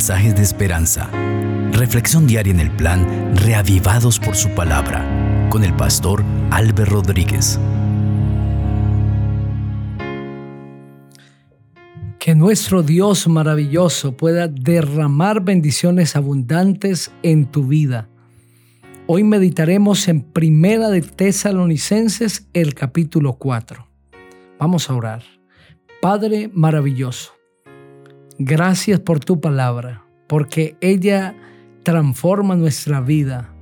mensajes de esperanza. Reflexión diaria en el plan Reavivados por su palabra con el pastor Álvaro Rodríguez. Que nuestro Dios maravilloso pueda derramar bendiciones abundantes en tu vida. Hoy meditaremos en Primera de Tesalonicenses el capítulo 4. Vamos a orar. Padre maravilloso, gracias por tu palabra, porque ella transforma nuestra vida,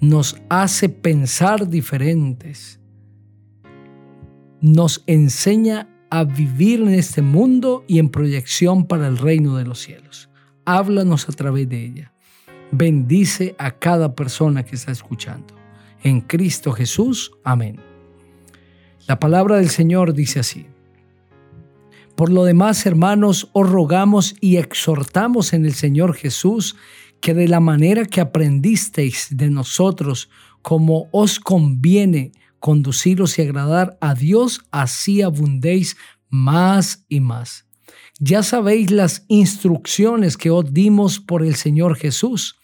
nos hace pensar diferentes, nos enseña a vivir en este mundo y en proyección para el reino de los cielos. Háblanos a través de ella. Bendice a cada persona que está escuchando. En Cristo Jesús. Amén. La palabra del Señor dice así. Por lo demás, hermanos, os rogamos y exhortamos en el Señor Jesús que de la manera que aprendisteis de nosotros, como os conviene conduciros y agradar a Dios, así abundéis más y más. Ya sabéis las instrucciones que os dimos por el Señor Jesús.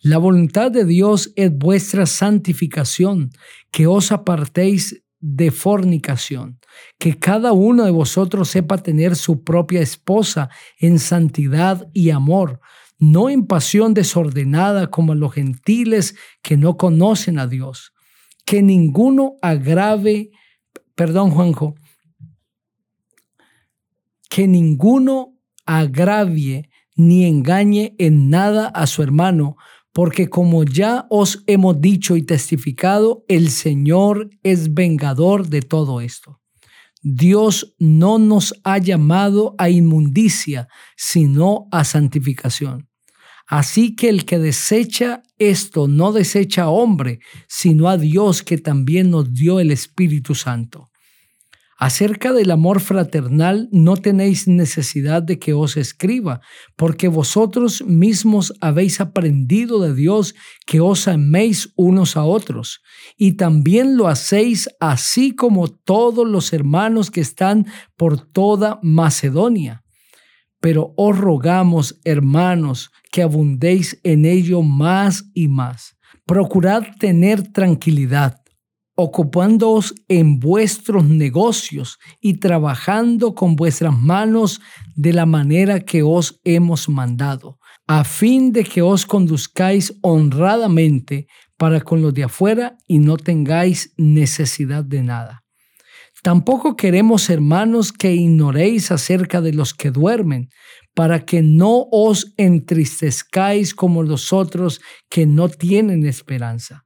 La voluntad de Dios es vuestra santificación, que os apartéis de fornicación, que cada uno de vosotros sepa tener su propia esposa en santidad y amor, no en pasión desordenada como los gentiles que no conocen a Dios. Que ninguno agrave, perdón Juanjo, que ninguno agravie ni engañe en nada a su hermano, porque como ya os hemos dicho y testificado, el Señor es vengador de todo esto. Dios no nos ha llamado a inmundicia, sino a santificación. Así que el que desecha esto no desecha a hombre, sino a Dios que también nos dio el Espíritu Santo. Acerca del amor fraternal no tenéis necesidad de que os escriba, porque vosotros mismos habéis aprendido de Dios que os améis unos a otros, y también lo hacéis así como todos los hermanos que están por toda Macedonia. Pero os rogamos, hermanos, que abundéis en ello más y más. Procurad tener tranquilidad ocupándoos en vuestros negocios y trabajando con vuestras manos de la manera que os hemos mandado, a fin de que os conduzcáis honradamente para con los de afuera y no tengáis necesidad de nada. Tampoco queremos, hermanos, que ignoréis acerca de los que duermen, para que no os entristezcáis como los otros que no tienen esperanza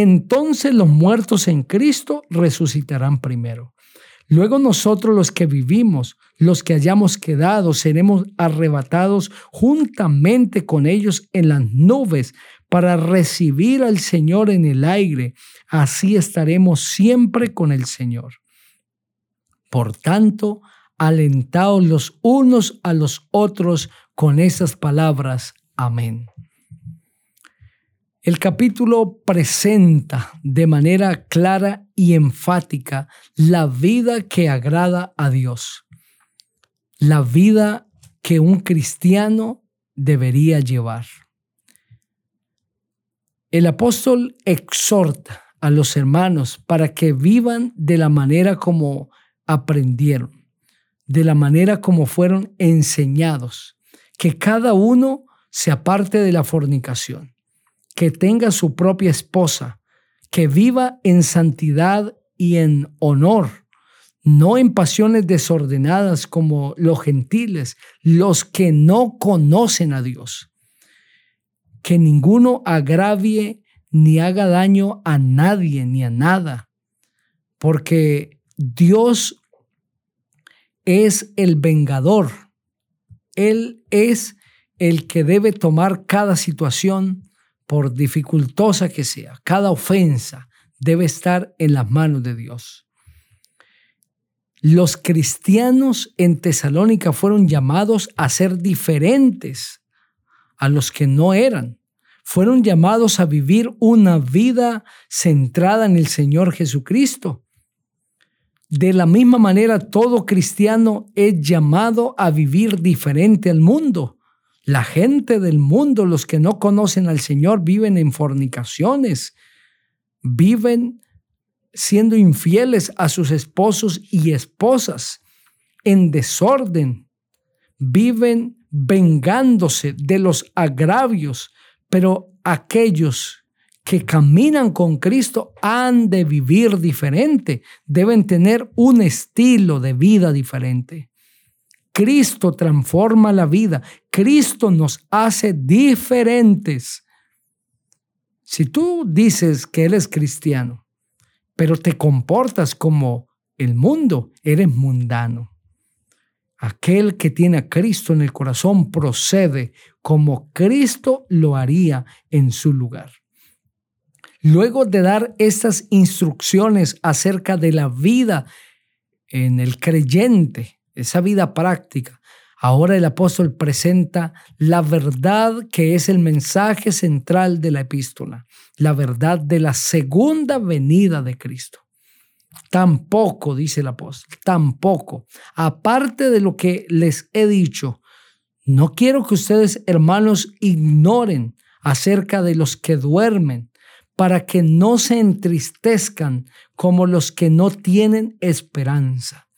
entonces los muertos en Cristo resucitarán primero. Luego nosotros los que vivimos, los que hayamos quedado, seremos arrebatados juntamente con ellos en las nubes para recibir al Señor en el aire. Así estaremos siempre con el Señor. Por tanto, alentaos los unos a los otros con esas palabras. Amén. El capítulo presenta de manera clara y enfática la vida que agrada a Dios, la vida que un cristiano debería llevar. El apóstol exhorta a los hermanos para que vivan de la manera como aprendieron, de la manera como fueron enseñados, que cada uno se aparte de la fornicación que tenga su propia esposa, que viva en santidad y en honor, no en pasiones desordenadas como los gentiles, los que no conocen a Dios. Que ninguno agravie ni haga daño a nadie ni a nada, porque Dios es el vengador. Él es el que debe tomar cada situación, por dificultosa que sea, cada ofensa debe estar en las manos de Dios. Los cristianos en Tesalónica fueron llamados a ser diferentes a los que no eran. Fueron llamados a vivir una vida centrada en el Señor Jesucristo. De la misma manera, todo cristiano es llamado a vivir diferente al mundo. La gente del mundo, los que no conocen al Señor, viven en fornicaciones, viven siendo infieles a sus esposos y esposas, en desorden, viven vengándose de los agravios, pero aquellos que caminan con Cristo han de vivir diferente, deben tener un estilo de vida diferente. Cristo transforma la vida. Cristo nos hace diferentes. Si tú dices que eres cristiano, pero te comportas como el mundo, eres mundano. Aquel que tiene a Cristo en el corazón procede como Cristo lo haría en su lugar. Luego de dar estas instrucciones acerca de la vida en el creyente, esa vida práctica. Ahora el apóstol presenta la verdad que es el mensaje central de la epístola, la verdad de la segunda venida de Cristo. Tampoco, dice el apóstol, tampoco, aparte de lo que les he dicho, no quiero que ustedes, hermanos, ignoren acerca de los que duermen, para que no se entristezcan como los que no tienen esperanza.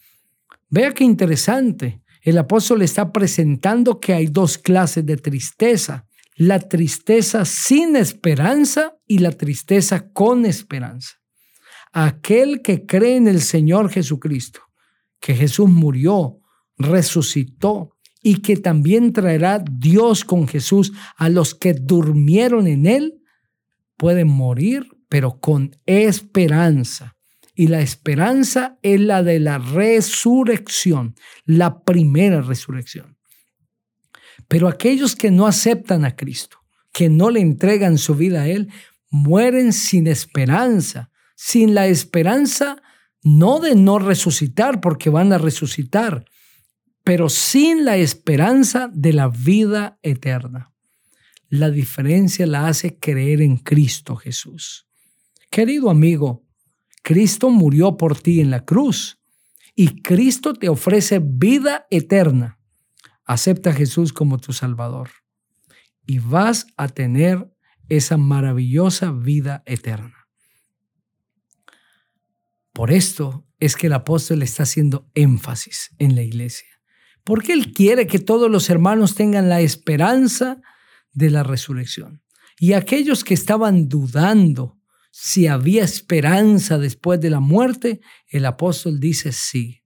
Vea qué interesante. El apóstol está presentando que hay dos clases de tristeza. La tristeza sin esperanza y la tristeza con esperanza. Aquel que cree en el Señor Jesucristo, que Jesús murió, resucitó y que también traerá Dios con Jesús a los que durmieron en él, pueden morir, pero con esperanza y la esperanza es la de la resurrección, la primera resurrección. Pero aquellos que no aceptan a Cristo, que no le entregan su vida a Él, mueren sin esperanza, sin la esperanza no de no resucitar, porque van a resucitar, pero sin la esperanza de la vida eterna. La diferencia la hace creer en Cristo Jesús. Querido amigo, Cristo murió por ti en la cruz y Cristo te ofrece vida eterna. Acepta a Jesús como tu Salvador y vas a tener esa maravillosa vida eterna. Por esto es que el apóstol está haciendo énfasis en la iglesia, porque él quiere que todos los hermanos tengan la esperanza de la resurrección. Y aquellos que estaban dudando si había esperanza después de la muerte, el apóstol dice sí,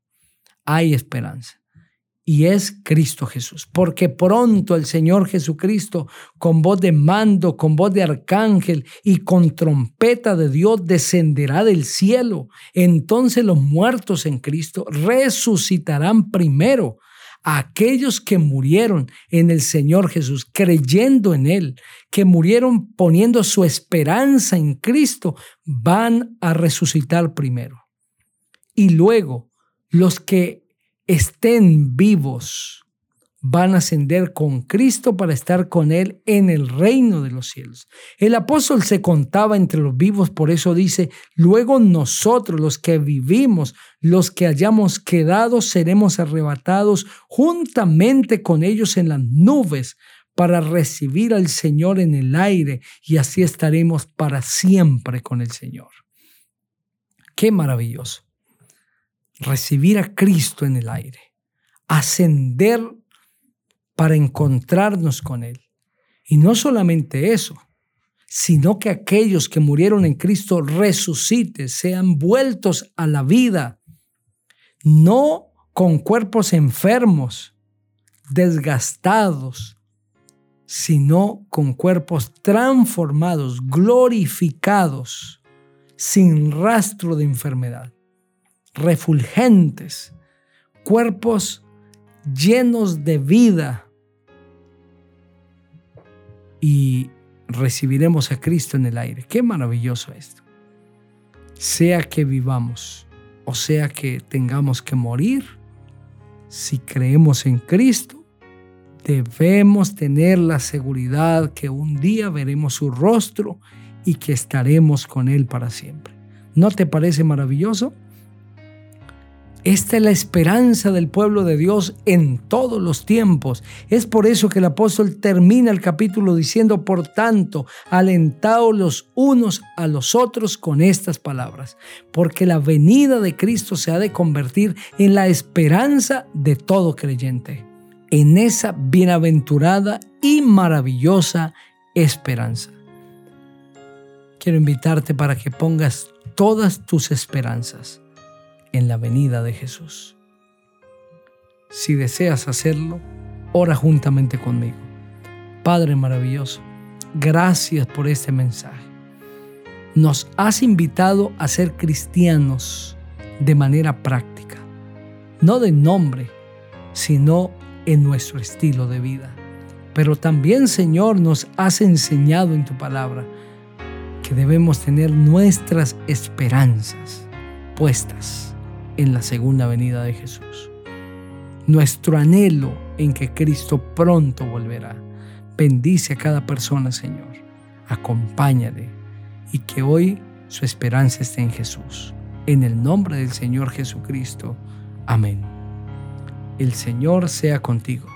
hay esperanza. Y es Cristo Jesús, porque pronto el Señor Jesucristo, con voz de mando, con voz de arcángel y con trompeta de Dios, descenderá del cielo. Entonces los muertos en Cristo resucitarán primero aquellos que murieron en el Señor Jesús, creyendo en Él, que murieron poniendo su esperanza en Cristo, van a resucitar primero. Y luego los que estén vivos van a ascender con Cristo para estar con Él en el reino de los cielos. El apóstol se contaba entre los vivos, por eso dice, luego nosotros los que vivimos, los que hayamos quedado, seremos arrebatados juntamente con ellos en las nubes para recibir al Señor en el aire y así estaremos para siempre con el Señor. Qué maravilloso. Recibir a Cristo en el aire, ascender para encontrarnos con Él. Y no solamente eso, sino que aquellos que murieron en Cristo resuciten, sean vueltos a la vida, no con cuerpos enfermos, desgastados, sino con cuerpos transformados, glorificados, sin rastro de enfermedad, refulgentes, cuerpos llenos de vida, y recibiremos a Cristo en el aire. Qué maravilloso esto. Sea que vivamos o sea que tengamos que morir, si creemos en Cristo, debemos tener la seguridad que un día veremos su rostro y que estaremos con Él para siempre. ¿No te parece maravilloso? Esta es la esperanza del pueblo de Dios en todos los tiempos. Es por eso que el apóstol termina el capítulo diciendo, por tanto, alentaos los unos a los otros con estas palabras, porque la venida de Cristo se ha de convertir en la esperanza de todo creyente, en esa bienaventurada y maravillosa esperanza. Quiero invitarte para que pongas todas tus esperanzas en la venida de Jesús. Si deseas hacerlo, ora juntamente conmigo. Padre maravilloso, gracias por este mensaje. Nos has invitado a ser cristianos de manera práctica, no de nombre, sino en nuestro estilo de vida. Pero también, Señor, nos has enseñado en tu palabra que debemos tener nuestras esperanzas puestas en la segunda venida de Jesús. Nuestro anhelo en que Cristo pronto volverá. Bendice a cada persona, Señor. Acompáñale y que hoy su esperanza esté en Jesús. En el nombre del Señor Jesucristo. Amén. El Señor sea contigo.